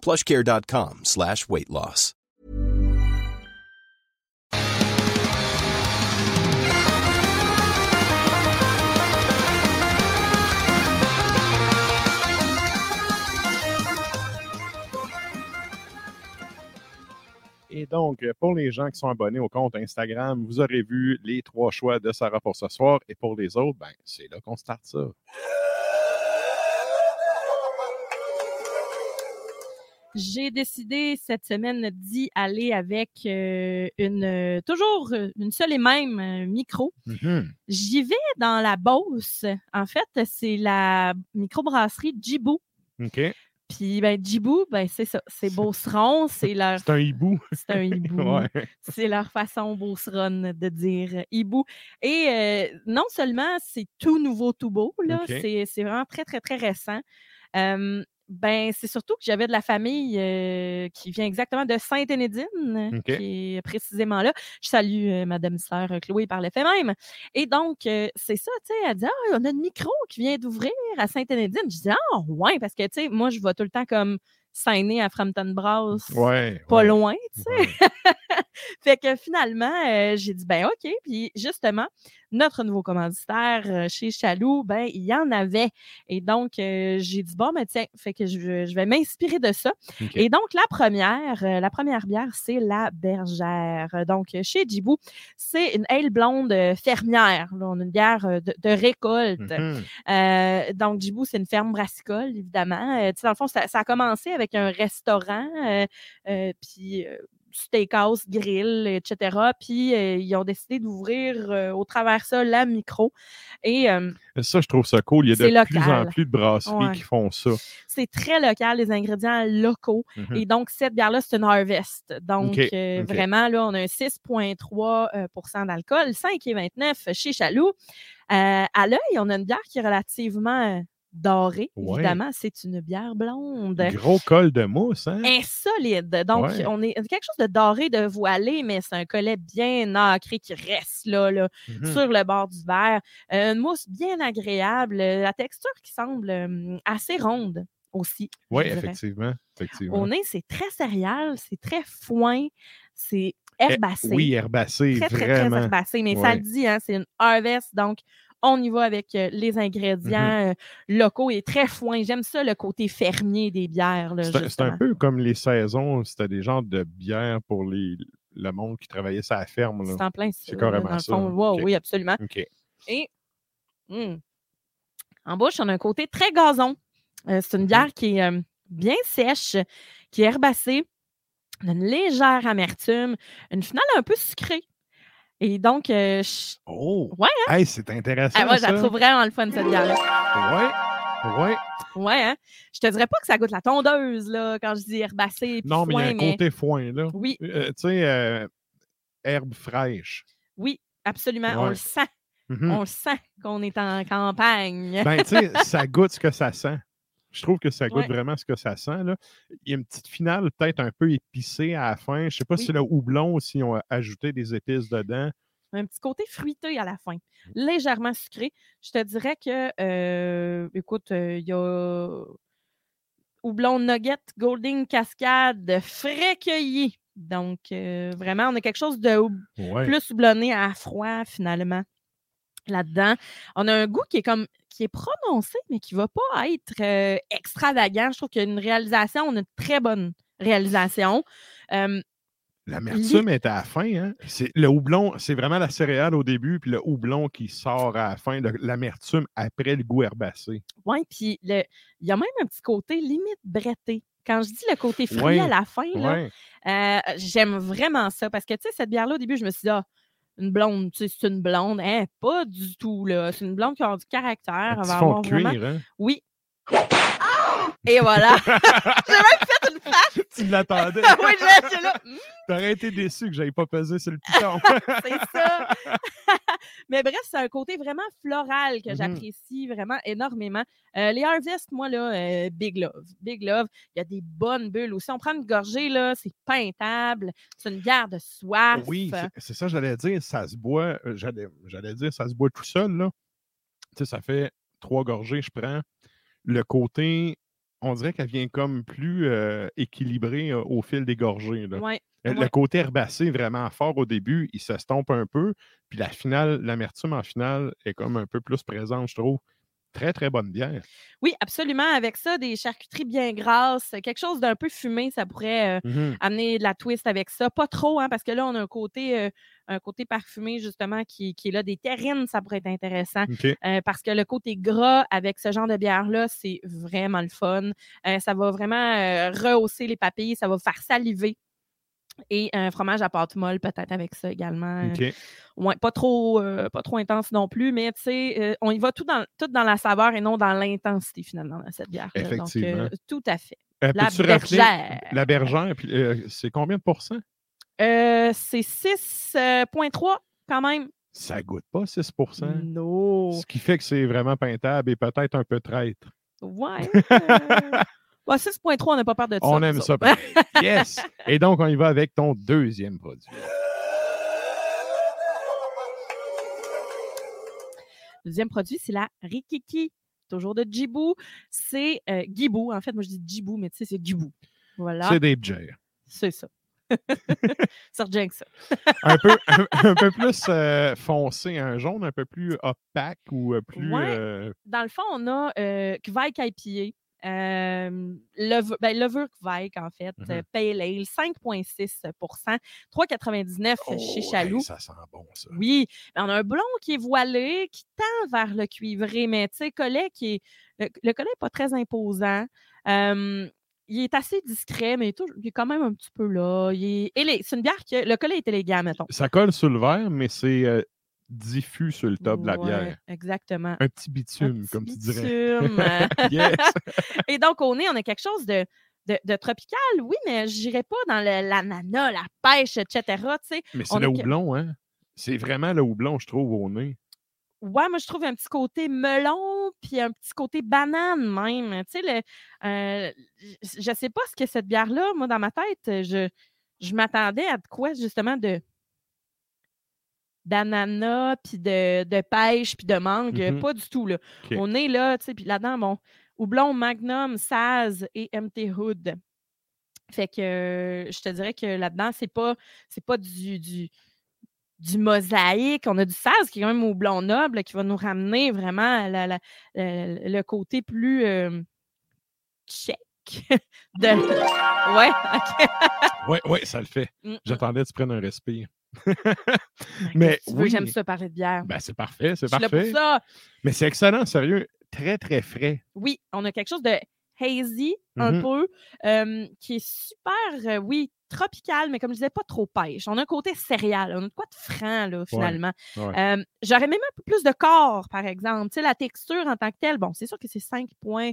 plushcare.com slash weight loss. Et donc, pour les gens qui sont abonnés au compte Instagram, vous aurez vu les trois choix de Sarah pour ce soir. Et pour les autres, ben, c'est là qu'on starte ça. J'ai décidé cette semaine d'y aller avec euh, une euh, toujours euh, une seule et même euh, micro. Mhm. J'y vais dans la Beauce. En fait, c'est la microbrasserie Djibou. OK. Puis ben Djibou, ben c'est ça, c'est Beauceron, c'est leur C'est un hibou. c'est un hibou. Ouais. C'est leur façon beauceronne de dire hibou. Et euh, non seulement c'est tout nouveau, tout beau, là, c'est c'est vraiment très, très, très récent. Euh, ben, c'est surtout que j'avais de la famille euh, qui vient exactement de Sainte-Énédine, qui est précisément là. Je salue euh, Madame Sœur Chloé par le fait même. Et donc, euh, c'est ça, tu sais, elle dit Ah, on a une micro qui vient d'ouvrir à Sainte-Énédine. Je dis Ah, ouais, parce que, tu sais, moi, je vais tout le temps comme signer à Frampton Brass Ouais. pas ouais, loin, tu sais. ouais. fait que finalement, euh, j'ai dit, ben OK. Puis justement, notre nouveau commanditaire euh, chez Chaloux, ben il y en avait. Et donc, euh, j'ai dit, bon, ben tiens, fait que je, je vais m'inspirer de ça. Et donc, la première, euh, la première bière, c'est la bergère. Donc, chez Djibou, c'est une ale blonde fermière. Là, on a une bière de, de récolte. Euh, donc, Djibou, c'est une ferme brassicole, évidemment. Dans le fond, ça, ça a commencé avec un restaurant, puis steakhouse, grill, etc. Puis, euh, ils ont décidé d'ouvrir euh, au travers ça la micro. Et euh, Ça, je trouve ça cool. Il y a de plus en plus de brasseries Ouais. qui font ça. c'est très local, les ingrédients locaux. Mhm. Et donc, cette bière-là, c'est une Harvest. Donc, vraiment, là, on a un 6,3 euh, pour cent d'alcool, 5,29 chez Chaloux. À l'œil, on a une bière qui est relativement dorée, Ouais. évidemment. C'est une bière blonde. Gros col de mousse, hein? Insolide. Donc, Ouais. on est quelque chose de doré, de voilé, mais c'est un collet bien nacré qui reste là, là Mhm. sur le bord du verre. Euh, une mousse bien agréable. euh, La texture qui semble assez ronde aussi. Oui, effectivement. effectivement. Au nez, c'est très céréal, c'est très foin, c'est Eh, herbacé. Oui, herbacé, très, très, vraiment. très herbacé. Mais ça le dit, hein, c'est une harvest, donc on y va avec euh, les ingrédients euh, locaux et très foin. J'aime ça, le côté fermier des bières. C'est un- peu comme les saisons, c'était des genres de bières pour les, le monde qui travaillait la ferme. C'est en plein. C'est carrément dans le ça, fond. Wow, Ok. Oui, absolument. Et hum, en bouche, on a un côté très gazon. Euh, c'est une Mhm. bière qui est euh, bien sèche, qui est herbacée, une légère amertume, une finale un peu sucrée. Et donc, euh, je- Oh! Ouais, Hey, c'est intéressant. ah, moi, je la trouve vraiment le fun, cette bière-là. Ouais, ouais. Ouais, hein? Je te dirais pas que ça goûte la tondeuse, là, quand je dis herbacé. puis Non, mais il y a un mais côté foin, là. Oui, Euh, tu sais, euh, herbe fraîche. oui, absolument. On le sent. Mhm. On le sent qu'on est en campagne. Ben, tu sais, ça goûte ce que ça sent. Je trouve que ça goûte Ouais. vraiment ce que ça sent. Là. Il y a une petite finale peut-être un peu épicée à la fin. Je sais pas Oui. si c'est le houblon ou s'ils ont ajouté des épices dedans. un petit côté fruité à la fin, légèrement sucré. Je te dirais que, euh, écoute, euh, il y a houblon nugget, golden cascade, frais cueilli. Donc, euh, vraiment, on a quelque chose de Ouais. plus houblonné à froid, finalement, là-dedans. On a un goût qui est comme qui est prononcé, mais qui ne va pas être euh, extravagant. Je trouve qu'il y a une réalisation, on a une très bonne réalisation. Euh, L'amertume est à la fin. Hein? C'est, le houblon, c'est vraiment la céréale au début, puis le houblon qui sort à la fin. le- l'amertume après le goût herbacé. Oui, puis il y a même un petit côté limite bretté. Quand je dis le côté fruit Ouais, à la fin, là, Ouais. euh, j'aime vraiment ça parce que, tu sais, cette bière-là, au début, je me suis dit, ah, une blonde, tu sais, c'est une blonde. Hein, pas du tout, là. C'est une blonde qui a du caractère. Elle petit va avoir vraiment- cuir, hein? Oui. Et voilà. J'ai même une face. tu l'attendais. oui, je là. Hmm, T'aurais été déçu que j'avais pas pesé sur le piton. c'est ça. Mais bref, c'est un côté vraiment floral que Mhm. j'apprécie vraiment énormément. Euh, les Harvest, moi, là, euh, big love. Big love. Il y a des bonnes bulles aussi. On prend une gorgée, là, c'est peintable. C'est une bière de soif. oui, c'est- ça, j'allais dire. Ça se boit, euh, j'allais, j'allais dire, ça se boit tout seul, là. Tu sais, ça fait trois gorgées, je prends. Le côté, on dirait qu'elle vient comme plus euh, équilibrée euh, au fil des gorgées. là. Ouais. Le ouais. côté herbacé vraiment fort au début, il s'estompe un peu. Puis la finale, l'amertume en finale est comme un peu plus présente, je trouve. Très, très bonne bière. Oui, absolument. Avec ça, des charcuteries bien grasses, quelque chose d'un peu fumé, ça pourrait euh, Mhm. amener de la twist avec ça. Pas trop, hein, parce que là, on a un côté, euh, un côté parfumé, justement, qui, qui est là. Des terrines, ça pourrait être intéressant. Euh, parce que le côté gras avec ce genre de bière-là, c'est vraiment le fun. Ça va vraiment rehausser les papilles, ça va faire saliver. Et un fromage à pâte molle, peut-être avec ça également. Euh, ouais, pas trop, euh, pas trop intense non plus, mais tu sais, euh, on y va tout dans, tout dans la saveur et non dans l'intensité finalement dans cette bière. Effectivement. Donc, euh, tout à fait. La bergère. La bergère, puis c'est combien de pourcents? C'est 6,3 quand même. Ça goûte pas 6% Non. Ce qui fait que c'est vraiment peintable et peut-être un peu traître. Ouais. euh, ouais, 6,3, on n'a pas peur de ça. On aime ça. pareil. yes! Et donc, on y va avec ton deuxième produit. Le deuxième produit, c'est la Rikiki. Toujours de Djibou. C'est euh, Gibou. En fait, moi, je dis Djibou, mais tu sais, c'est Gibou. Voilà. C'est des bières. C'est ça. ça que ça. Un peu, un, un peu plus euh, foncé, un jaune un peu plus opaque ou euh, plus. Ouais. euh, Dans le fond, on a euh, IPA. Euh, levure, ben, en fait. Mhm. euh, Pale Ale, 5,6% 3,99 chez oh, Chaloux. hey, ça sent bon, ça. Oui, mais on a un blond qui est voilé, qui tend vers le cuivré, mais tu sais, collet qui est. Le, le collet n'est pas très imposant. Euh, il est assez discret, mais il est quand même un petit peu là. C'est une bière que. Le collet est élégant, mettons. Ça colle sur le verre, mais c'est euh, diffus sur le top de la bière. Exactement. Un petit Un bitume, petit comme tu dirais. bitume. yes! Et donc, au nez, on a quelque chose de, de, de tropical, oui, mais je n'irais pas dans l'ananas, la pêche, etc. Mais c'est le que- houblon, hein? C'est vraiment le houblon, je trouve, au nez. Ouais, moi, je trouve un petit côté melon, puis un petit côté banane même. Tu sais, le, euh, je sais pas ce que cette bière-là, moi, dans ma tête, je, je m'attendais à de quoi, justement, de d'ananas, puis de, de pêche, puis de mangue. Mhm. Pas du tout, là. On est là, tu sais, puis là-dedans, bon, houblon, magnum, saz et MT Hood. Fait que euh, je te dirais que là-dedans, c'est pas, c'est pas du, du, du mosaïque. On a du saz qui est quand même houblon noble qui va nous ramener vraiment à la- la- la- le côté plus euh, check. de... Ouais. Oui, oui, ça le fait. Mm, mm. J'attendais que tu prennes un respire. Mais oui, J'aime ça parler de bière. ben, c'est parfait, c'est pour parfait. ça. Mais c'est excellent, sérieux. Très, très frais. Oui, on a quelque chose de hazy, un Mhm. peu, euh, qui est super, euh, oui, tropical, mais comme je disais, pas trop pêche. On a un côté céréal, on a de quoi de franc, là, finalement. ouais. Euh, J'aurais même un peu plus de corps, par exemple. Tu sais, la texture en tant que telle, bon, c'est sûr que c'est 5 points.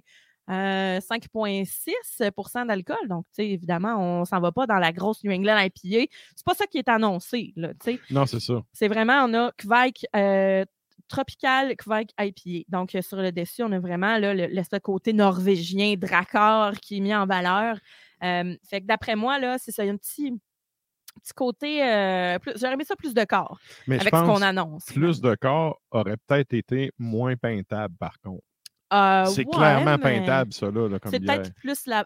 Euh, 5,6% d'alcool. Donc, tu sais, évidemment, on s'en va pas dans la grosse New England IPA. C'est pas ça qui est annoncé, là, tu sais. Non, c'est ça. C'est vraiment, on a Kvike euh, Tropical Kvike IPA. Donc, euh, sur le dessus, on a vraiment là, le, le- ce côté norvégien, Drakkar, qui est mis en valeur. Euh, fait que d'après moi, là, c'est ça, il y a un petit, petit côté. euh, J'aurais aimé ça plus de corps Mais je avec ce pense qu'on annonce. plus de corps aurait peut-être été moins peintable, par contre. Euh, c'est ouais, clairement peintable, ça, là, C'est peut-être plus la,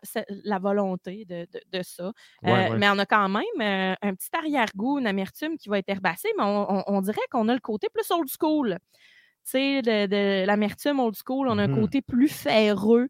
volonté de, de- de ça. Ouais, Euh, ouais. Mais on a quand même euh, un petit arrière-goût, une amertume qui va être herbacée, mais on, on- on dirait qu'on a le côté plus old school. Tu sais, de, de l'amertume old school, on a un côté plus ferreux.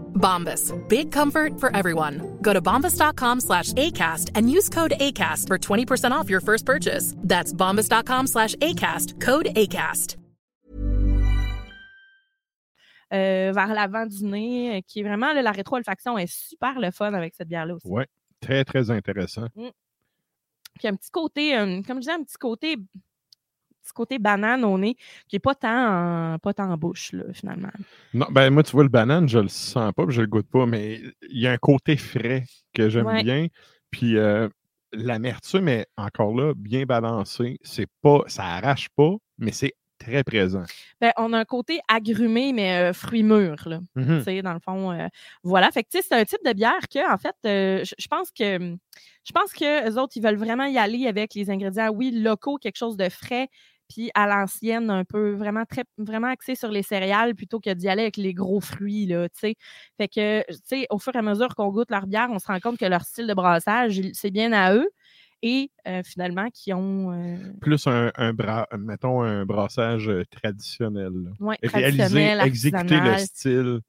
Bombas. Big comfort for everyone. Go to bombas.com slash ACAST and use code ACAST for 20% off your first purchase. That's bombas.com slash ACAST. Code ACAST. euh, vers l'avant du nez, euh, qui est vraiment, là, la rétro-olfaction est super le fun avec cette bière-là aussi. Ouais, très, très intéressant. Puis un petit côté, euh, comme je disais, un petit côté, petit côté banane au nez, qui n'est pas tant en, pas tant en bouche, là, finalement. Non, ben moi, tu vois, le banane, je le sens pas, puis je le goûte pas, mais il y a un côté frais que j'aime Ouais. bien. Puis euh, l'amertume est encore là, bien balancée. C'est pas, ça arrache pas, mais c'est très présent. Ben, on a un côté agrumé, mais euh, fruits mûrs, là. Tu sais, dans le fond, euh, voilà. Fait que, c'est un type de bière que, en fait, euh, je pense que je pense que les autres, ils veulent vraiment y aller avec les ingrédients, oui, locaux, quelque chose de frais, puis à l'ancienne, un peu vraiment très vraiment axé sur les céréales plutôt que d'y aller avec les gros fruits, là. Fait que, tu sais, au fur et à mesure qu'on goûte leur bière, on se rend compte que leur style de brassage, c'est bien à eux. Et euh, finalement, qui ont euh, Plus un, un bra- mettons, un brassage euh, traditionnel. là. ouais, Réaliser, traditionnel, exécuter le style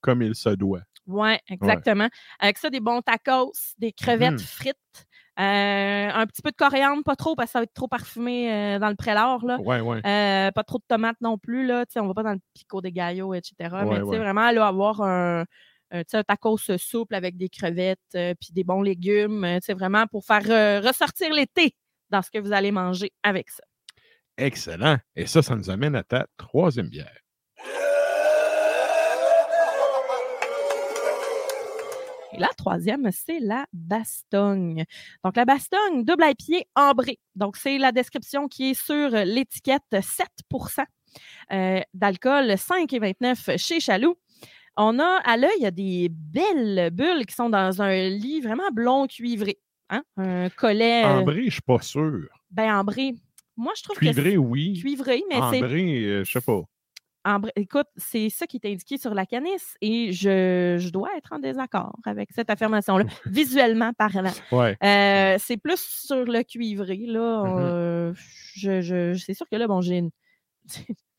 comme il se doit. Oui, exactement. Avec ça, des bons tacos, des crevettes Mhm. frites, euh, un petit peu de coriandre, pas trop parce que ça va être trop parfumé euh, dans le prélard. Là. Ouais, ouais. Euh, pas trop de tomates non plus. Là. Tu sais, On va pas dans le pico des gallos, etc. Ouais, Mais vraiment, là, avoir un, sais, un tacos souple avec des crevettes euh, puis des bons légumes. euh, tu sais, vraiment pour faire euh, ressortir l'été dans ce que vous allez manger avec ça. Excellent. Et ça, ça nous amène à ta troisième bière. Et la troisième, c'est la Bastogne. Donc, la Bastogne, double à pied ambré. Donc, c'est la description qui est sur l'étiquette 7% euh, d'alcool, 5,29 chez Chaloux. On a à l'œil, il y a des belles bulles qui sont dans un lit vraiment blond cuivré. Hein? Un collet euh, Ambré, je suis pas sûr. ben, ambré. Moi, je trouve Cuivré, que oui. c'est cuivré, mais c'est Ambré, euh, je sais pas. Ambré- Écoute, c'est ça qui est indiqué sur la canisse et je, je dois être en désaccord avec cette affirmation-là, visuellement parlant. Ouais. Euh, c'est plus sur le cuivré, là. Mhm. euh, je, je- c'est sûr que là, bon, j'ai une,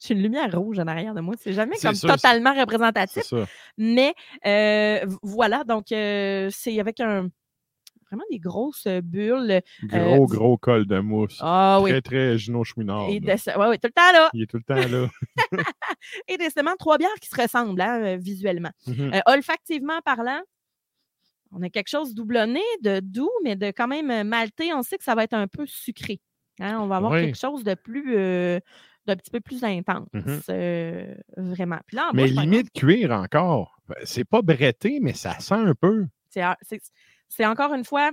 j'ai une lumière rouge en arrière de moi. C'est jamais comme sûr, totalement représentatif. Mais euh, voilà, donc euh, c'est avec un vraiment des grosses bulles. Gros, Euh, gros col de mousse. Ah oui. Très, très Gino Chouinard. Et de- ouais, ouais, tout le temps là. Il est tout le temps là. Et décidément, trois bières qui se ressemblent hein, euh, visuellement. Mhm. Euh, olfactivement parlant, on a quelque chose doublonné, de doux, mais de quand même euh, maltais. On sait que ça va être un peu sucré. hein. On va avoir Oui. quelque chose de plus, euh, d'un petit peu plus intense, Mhm. euh, vraiment. Puis là, Mais limite cuir encore. Ben, C'est pas bretté, mais ça sent un peu. C'est, encore une fois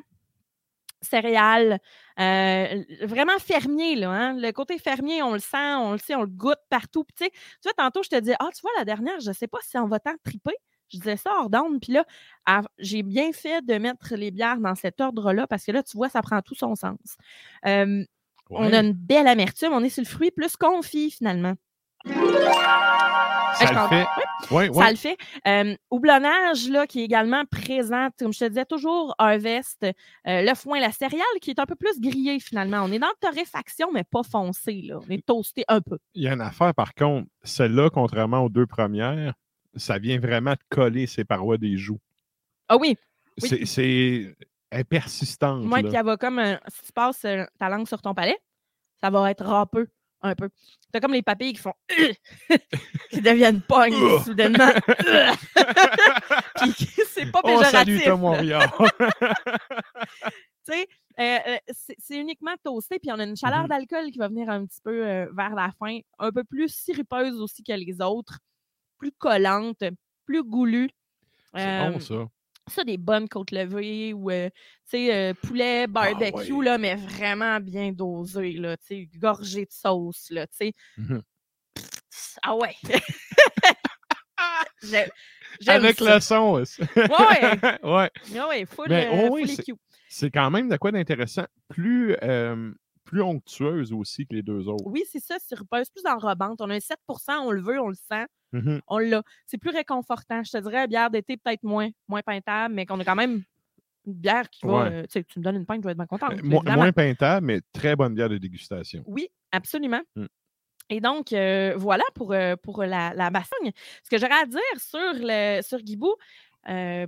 céréales, euh, vraiment fermier, là. hein. Le côté fermier, on le sent, on le sait, on le goûte partout. Puis, tu sais, tu vois, tantôt, je te dis, ah, tu vois, la dernière, je ne sais pas si on va tant triper. Je disais ça hors d'onde. Puis là, j'ai bien fait de mettre les bières dans cet ordre-là parce que là, tu vois, ça prend tout son sens. Euh, On a une belle amertume. On est sur le fruit plus confit, finalement. Ça le fait. Ouais, Ça le fait. Euh, houblonnage, là, qui est également présent, comme je te disais, toujours Harvest, euh, le foin, la céréale, qui est un peu plus grillé finalement. On est dans la torréfaction, mais pas foncé. Là. On est toasté un peu. Il y a une affaire, par contre. Celle-là, contrairement aux deux premières, ça vient vraiment de coller ses parois des joues. Ah oui, Oui. C'est- est persistante. moi, qui va comme, un- si tu passes euh, ta langue sur ton palais, ça va être râpeux un peu. T'as comme les papilles qui font qui deviennent pognes soudainement. Puis c'est pas Oh, salut péjoratif. Warrior. Tu sais, euh, Euh, c'est uniquement toasté, puis on a une chaleur Mhm. d'alcool qui va venir un petit peu euh, vers la fin, un peu plus sirupeuse aussi que les autres, plus collante, plus goulue. C'est Euh, bon, ça. Ça, des bonnes côtes levées ou, euh, tu sais, euh, poulet barbecue, ouais. là, mais vraiment bien dosé, là, tu sais, gorgé de sauce, là, tu sais. Mhm. Ah ouais! Avec ça. le son aussi. Ouais, ouais. Ah ouais, full, Mais, euh, oh oui, full c'est- EQ. C'est quand même de quoi d'intéressant. Plus, euh, plus onctueuse aussi que les deux autres. Oui, c'est ça, sirupeuse, plus enrobante. On a un 7% on le veut, on le sent, Mhm. on l'a. C'est plus réconfortant. Je te dirais, bière d'été, peut-être moins, moins peintable, mais qu'on a quand même une bière qui va. Ouais. euh, tu sais, tu me donnes une pinte, je vais être bien contente. Euh, mo- moins peintable, mais très bonne bière de dégustation. Oui, absolument. Mm. Et donc, euh, voilà pour, euh, pour la, la. Ce que j'aurais à dire sur, le, sur Guibou,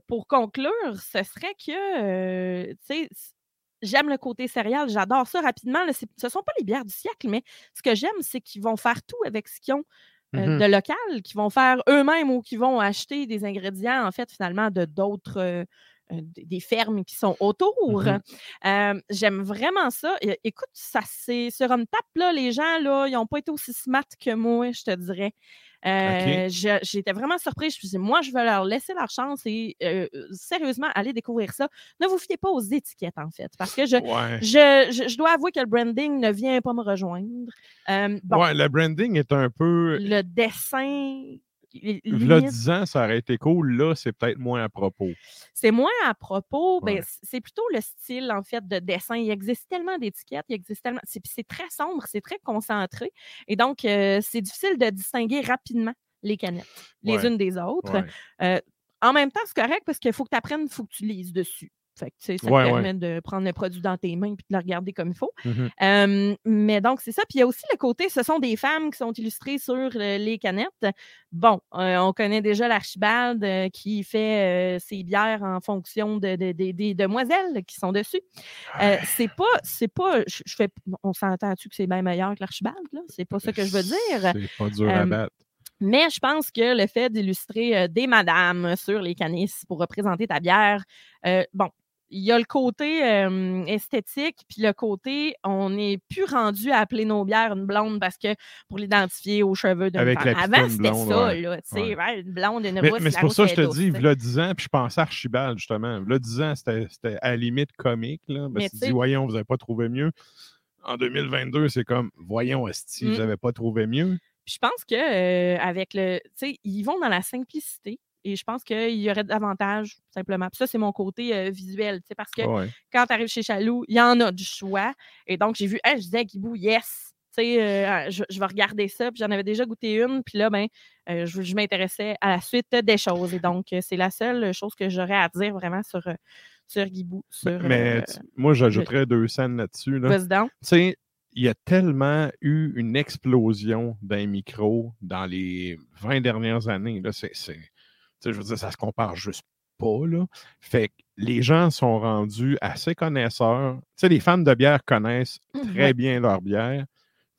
pour conclure, ce serait que, tu sais, j'aime le côté céréal, j'adore ça rapidement. là, ce ne sont pas les bières du siècle, mais ce que j'aime, c'est qu'ils vont faire tout avec ce qu'ils ont euh, Mhm. de local, qu'ils vont faire eux-mêmes ou qu'ils vont acheter des ingrédients, en fait, finalement, de d'autres. euh, euh, des fermes qui sont autour. Mhm. Euh, J'aime vraiment ça. Écoute, ça c'est sur une tape, là, les gens, là, ils n'ont pas été aussi smart que moi, je te dirais. Euh, je- J'étais vraiment surprise. Je me suis dit, moi, je vais leur laisser leur chance et euh, sérieusement, aller découvrir ça. Ne vous fiez pas aux étiquettes, en fait, parce que je, Ouais. je, je- je dois avouer que le branding ne vient pas me rejoindre. Euh, bon, Ouais, le branding est un peu. le dessin, Là, limite, 10 ans, ça aurait été cool. Là, c'est peut-être moins à propos. c'est moins à propos. ben, Ouais. c'est plutôt le style, en fait, de dessin. Il existe tellement d'étiquettes, il existe tellement. C'est très sombre, c'est très concentré. Et donc, euh, c'est difficile de distinguer rapidement les canettes, les Ouais. unes des autres. Ouais. Euh, en même temps, c'est correct parce qu'il faut que tu apprennes, il faut que tu lises dessus. Fait que, tu sais, ça Ouais, te ouais. permet de prendre le produit dans tes mains et de le regarder comme il faut. Euh, mais donc, c'est ça. Puis il y a aussi le côté, ce sont des femmes qui sont illustrées sur les canettes. Bon, euh, on connaît déjà l'Archibald euh, qui fait ses bières en fonction de, de- de- des demoiselles qui sont dessus. C'est pas, c'est pas, je, fais, on s'entend-tu que c'est bien meilleur que l'Archibald, là? C'est pas ça que je veux dire. C'est pas dur à battre. Mais je pense que le fait d'illustrer euh, des madames sur les canisses pour représenter ta bière, euh, bon, il y a le côté euh, esthétique, puis le côté, on n'est plus rendu à appeler nos bières une blonde parce que pour l'identifier aux cheveux d'une Avec femme. Avant, c'était ça, ouais. là, tu sais, Ouais. une blonde, une Mais, mais c'est pour ça que je te dis, là 10 ans, puis je pensais à Archibald, justement. Là 10 ans, c'était à la limite comique. Là, que tu dis, voyons, vous n'avez pas trouvé mieux. En 2022, c'est comme, voyons, Esti, Mm. vous n'avez pas trouvé mieux. Puis je pense que euh, avec le. Tu sais, ils vont dans la simplicité. Et je pense qu'il y aurait davantage, simplement. Puis ça, c'est mon côté euh, visuel. tu sais, Parce que Ouais. quand tu arrives chez Chaloux, il y en a du choix. Et donc, j'ai vu, hey, je disais à Guibou, yes. Tu sais, euh, je, je vais regarder ça. Puis j'en avais déjà goûté une. Puis là, ben, euh, je, je m'intéressais à la suite des choses. Et donc, c'est la seule chose que j'aurais à dire vraiment sur, sur Guibou. Sur, Mais tu- moi, j'ajouterais deux scènes là-dessus. Là. donc. Tu sais, il y a tellement eu une explosion d'un micro dans les 20 dernières années. Là, c'est, je veux dire, ça se compare juste pas. Là. Fait que les gens sont rendus assez connaisseurs. Tu sais, les fans de bière connaissent très Ouais. bien leur bière.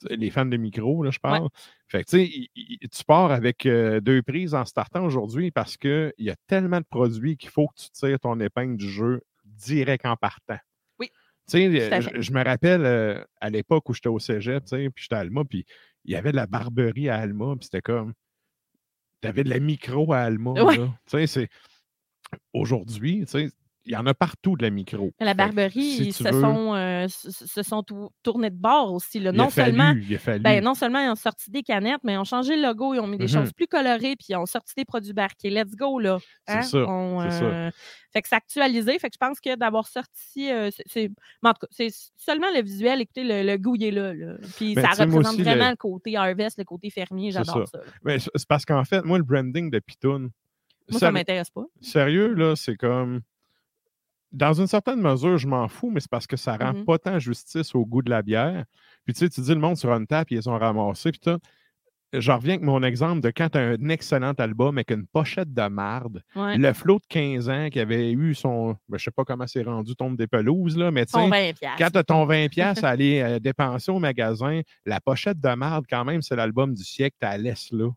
Les fans de micro, là, je parle. Fait que, tu sais, pars avec euh, deux prises en startant aujourd'hui parce qu'il y a tellement de produits qu'il faut que tu tires ton épingle du jeu direct en partant. Oui. Tu sais, euh, je, je me rappelle euh, à l'époque où j'étais au cégep, tu sais, puis j'étais à Alma, puis il y avait de la barberie à Alma, puis c'était comme. Tu avais de la micro à Alma. Ouais. Aujourd'hui, il y en a partout de la micro. La barberie, ils se, sont, euh, se, sont tou- tournés de bord aussi. là. Non fallu, seulement. Ben, non seulement ils ont sorti des canettes, mais ils ont changé le logo, ils ont mis des Mhm. choses plus colorées, puis ils ont sorti des produits barqués. Let's go, là. C'est hein? ça, c'est ça. euh, Fait que c'est actualisé. Fait que je pense que d'avoir sorti. euh, c'est- c'est... mais en tout cas, c'est seulement le visuel. Écoutez, le, le goût, il est là. là. Puis Ben, ça représente vraiment le- le... côté harvest, le côté fermier. J'adore ça. ça. Mais c'est parce qu'en fait, moi, le branding de Pitoun, Moi, ça séri- m'intéresse pas. sérieux, là, c'est comme. Dans une certaine mesure, je m'en fous, mais c'est parce que ça rend Mhm. pas tant justice au goût de la bière. Puis tu sais, tu dis le monde sur une table, ils ont ramassés, puis tout. Je reviens avec mon exemple de quand tu as un excellent album avec une pochette de marde. Ouais. Le flot de 15 ans qui avait eu son. ben, je sais pas comment c'est rendu, tombe des pelouses, là, mais tu sais. 20 piastres. Quand tu as ton 20$ piastres à aller euh, dépenser au magasin, la pochette de marde, quand même, c'est l'album du siècle, tu la laisses là.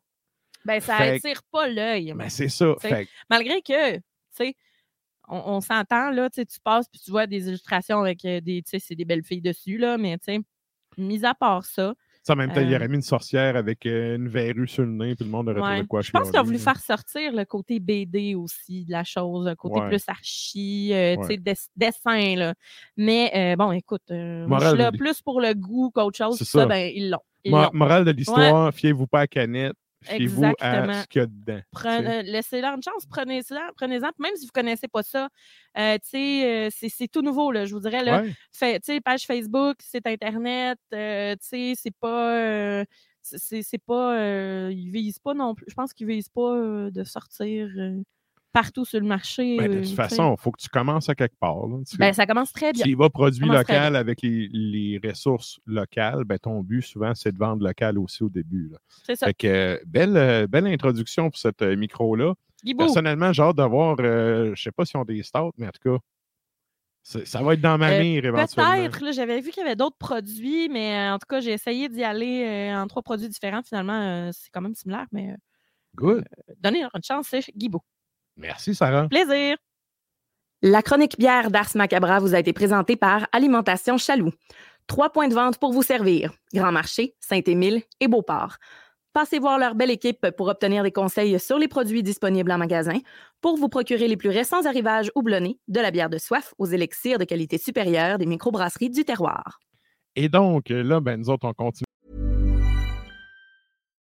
Ben, ça Fait- attire pas l'œil. Ben, c'est ça. Fait Malgré que, tu sais, on, on s'entend, là, tu passes puis tu vois des illustrations avec euh, des, tu sais, c'est des belles filles dessus, là, mais tu sais, mis à part ça, Ça, en même temps, il Euh, aurait mis une sorcière avec euh, une verrue sur le nez, puis le monde aurait ouais. trouvé quoi je pense qu'ils ont voulu faire sortir le côté BD aussi de la chose, le côté Ouais. plus archi, euh, tu Ouais. sais, des- dessin, là. Mais euh, bon, écoute, moi, je suis là plus pour le goût qu'autre chose. Ça, ça. ben, ils l'ont. Ils Mo- l'ont. morale de l'histoire, fiez-vous pas à Canette, fiez-vous à Exactement. ce qu'il y a dedans. Prenez- tu sais. Laissez-leur une chance, prenez-en, prenez-en. Même si vous ne connaissez pas ça, euh, euh, c'est c'est tout nouveau, là, je vous dirais. Là, Ouais. fait, page Facebook, site Internet, euh, c'est pas. euh, c'est- pas. ils visent pas non plus. Je pense qu'ils visent pas de sortir partout sur le marché. Ben, de euh, toute tu façon, il faut que tu commences à quelque part. Tu- Ben, ça commence très bien. Tu y vas produit local avec les, les ressources locales, ben, ton but souvent, c'est de vendre local aussi au début. C'est ça. Fait que, euh, belle, euh, belle introduction pour cette micro-là. Personnellement, j'ai hâte de voir, euh, je sais pas si on des stats, mais en tout cas, ça va être dans ma Euh, mire éventuellement. Peut-être, j'avais vu qu'il y avait d'autres produits, mais euh, en tout cas, j'ai essayé d'y aller euh, en trois produits différents. Finalement, c'est quand même similaire, mais Good. donnez-leur une chance, c'est. Merci, Sarah. Plaisir! La chronique bière d'Ars Macabra vous a été présentée par Alimentation Chaloux. Trois points de vente pour vous servir. Grand Marché, Saint-Émile et Beauport. Passez voir leur belle équipe pour obtenir des conseils sur les produits disponibles en magasin, pour vous procurer les plus récents arrivages houblonnés, de la bière de soif aux élixirs de qualité supérieure des microbrasseries du terroir. Et donc, là, ben, nous autres, on continue.